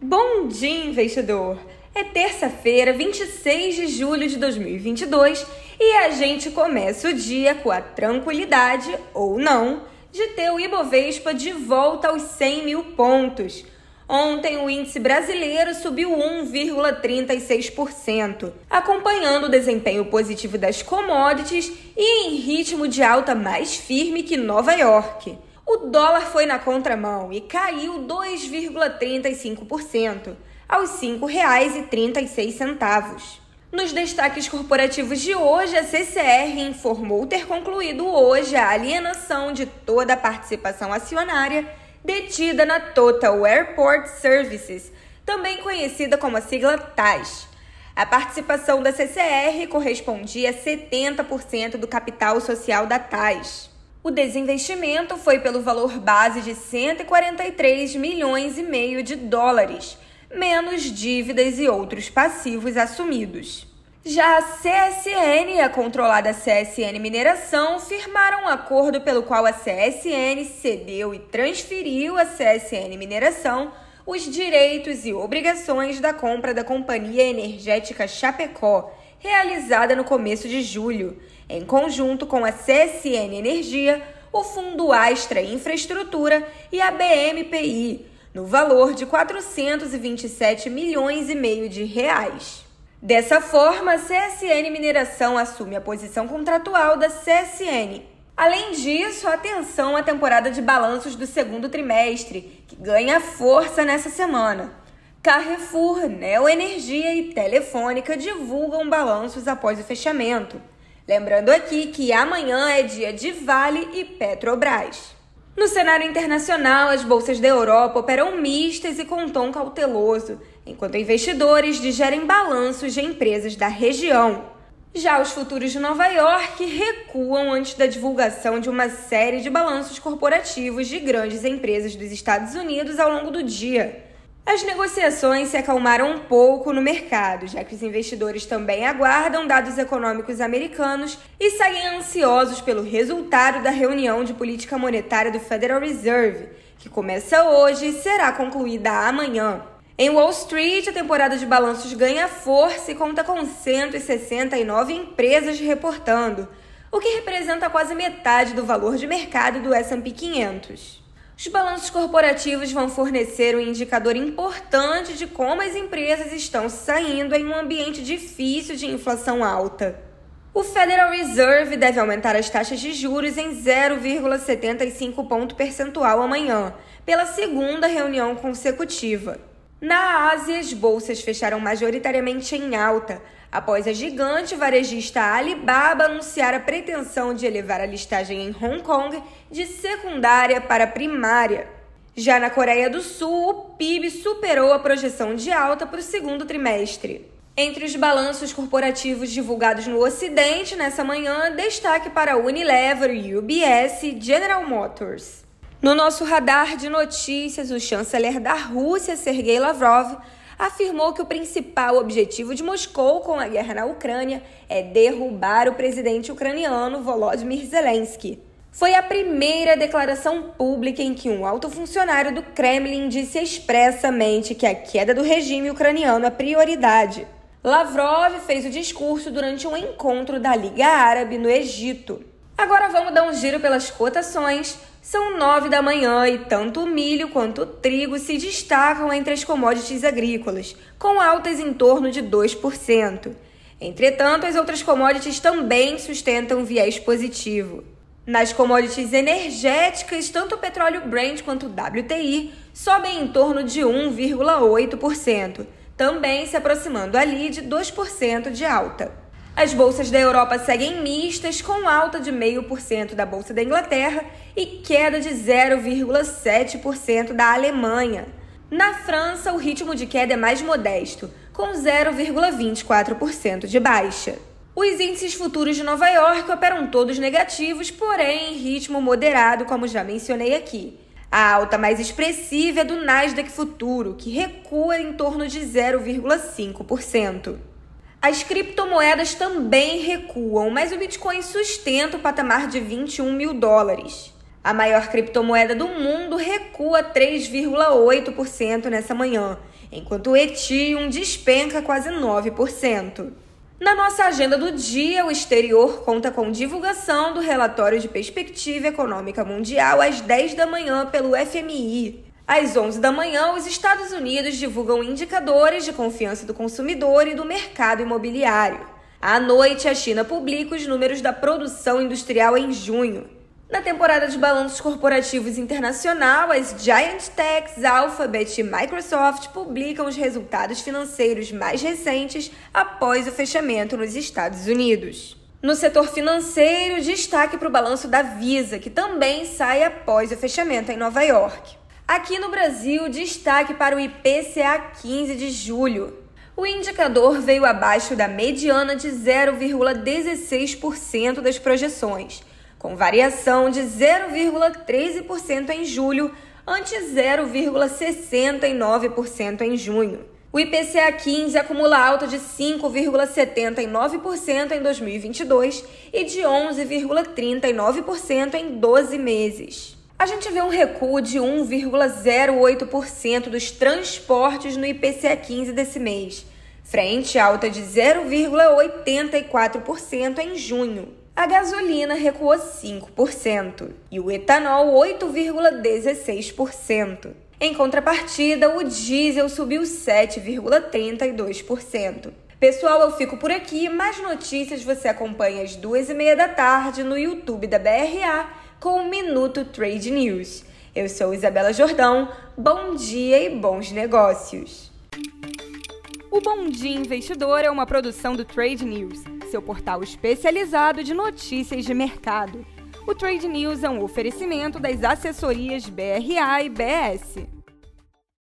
Bom dia, investidor! É terça-feira, 26 de julho de 2022 e a gente começa o dia com a tranquilidade, ou não, de ter o Ibovespa de volta aos 100 mil pontos. Ontem, o índice brasileiro subiu 1,36%, acompanhando o desempenho positivo das commodities e em ritmo de alta mais firme que Nova York. O dólar foi na contramão e caiu 2,35%, aos R$ 5,36. Nos destaques corporativos de hoje, a CCR informou ter concluído hoje a alienação de toda a participação acionária detida na Total Airport Services, também conhecida como a sigla TAS. A participação da CCR correspondia a 70% do capital social da TAS. O desinvestimento foi pelo valor base de 143 milhões e meio de dólares, menos dívidas e outros passivos assumidos. Já a CSN e a controlada CSN Mineração firmaram um acordo pelo qual a CSN cedeu e transferiu à CSN Mineração os direitos e obrigações da compra da Companhia Energética Chapecó, realizada no começo de julho, em conjunto com a CSN Energia, o Fundo Astra Infraestrutura e a BMPI, no valor de 427 milhões e meio de reais. Dessa forma, a CSN Mineração assume a posição contratual da CSN. Além disso, atenção à temporada de balanços do segundo trimestre, que ganha força nessa semana. Carrefour, Neoenergia e Telefônica divulgam balanços após o fechamento. Lembrando aqui que amanhã é dia de Vale e Petrobras. No cenário internacional, as bolsas da Europa operam mistas e com tom cauteloso, enquanto investidores digerem balanços de empresas da região. Já os futuros de Nova York recuam antes da divulgação de uma série de balanços corporativos de grandes empresas dos Estados Unidos ao longo do dia. As negociações se acalmaram um pouco no mercado, já que os investidores também aguardam dados econômicos americanos e seguem ansiosos pelo resultado da reunião de política monetária do Federal Reserve, que começa hoje e será concluída amanhã. Em Wall Street, a temporada de balanços ganha força e conta com 169 empresas reportando, o que representa quase metade do valor de mercado do S&P 500. Os balanços corporativos vão fornecer um indicador importante de como as empresas estão saindo em um ambiente difícil de inflação alta. O Federal Reserve deve aumentar as taxas de juros em 0,75 ponto percentual amanhã, pela segunda reunião consecutiva. Na Ásia, as bolsas fecharam majoritariamente em alta, após a gigante varejista Alibaba anunciar a pretensão de elevar a listagem em Hong Kong de secundária para primária. Já na Coreia do Sul, o PIB superou a projeção de alta para o segundo trimestre. Entre os balanços corporativos divulgados no Ocidente nessa manhã, destaque para Unilever, UBS e General Motors. No nosso radar de notícias, o chanceler da Rússia, Sergei Lavrov, afirmou que o principal objetivo de Moscou com a guerra na Ucrânia é derrubar o presidente ucraniano Volodymyr Zelensky. Foi a primeira declaração pública em que um alto funcionário do Kremlin disse expressamente que a queda do regime ucraniano é prioridade. Lavrov fez o discurso durante um encontro da Liga Árabe no Egito. Agora vamos dar um giro pelas cotações. São nove da manhã e tanto o milho quanto o trigo se destacam entre as commodities agrícolas, com altas em torno de 2%. Entretanto, as outras commodities também sustentam viés positivo. Nas commodities energéticas, tanto o petróleo Brent quanto o WTI sobem em torno de 1,8%, também se aproximando ali de 2% de alta. As bolsas da Europa seguem mistas, com alta de 0,5% da Bolsa da Inglaterra e queda de 0,7% da Alemanha. Na França, o ritmo de queda é mais modesto, com 0,24% de baixa. Os índices futuros de Nova York operam todos negativos, porém em ritmo moderado, como já mencionei aqui. A alta mais expressiva é do Nasdaq Futuro, que recua em torno de 0,5%. As criptomoedas também recuam, mas o Bitcoin sustenta o patamar de 21 mil dólares. A maior criptomoeda do mundo recua 3,8% nessa manhã, enquanto o Ethereum despenca quase 9%. Na nossa agenda do dia, o exterior conta com divulgação do relatório de perspectiva econômica mundial às 10 da manhã pelo FMI. Às 11 da manhã, os Estados Unidos divulgam indicadores de confiança do consumidor e do mercado imobiliário. À noite, a China publica os números da produção industrial em junho. Na temporada de balanços corporativos internacional, as Giant Techs, Alphabet e Microsoft publicam os resultados financeiros mais recentes após o fechamento nos Estados Unidos. No setor financeiro, destaque para o balanço da Visa, que também sai após o fechamento em Nova York. Aqui no Brasil, destaque para o IPCA 15 de julho. O indicador veio abaixo da mediana de 0,16% das projeções com variação de 0,13% em julho, ante 0,69% em junho. O IPCA 15 acumula alta de 5,79% em 2022 e de 11,39% em 12 meses. A gente vê um recuo de 1,08% dos transportes no IPCA 15 desse mês, frente à alta de 0,84% em junho a gasolina recuou 5% e o etanol 8,16%. Em contrapartida, o diesel subiu 7,32%. Pessoal, eu fico por aqui. Mais notícias você acompanha às duas e meia da tarde no YouTube da BRA com o Minuto Trade News. Eu sou Isabela Jordão. Bom dia e bons negócios. O Bom Dia Investidor é uma produção do Trade News seu portal especializado de notícias de mercado. O Trade News é um oferecimento das assessorias BRA e BS.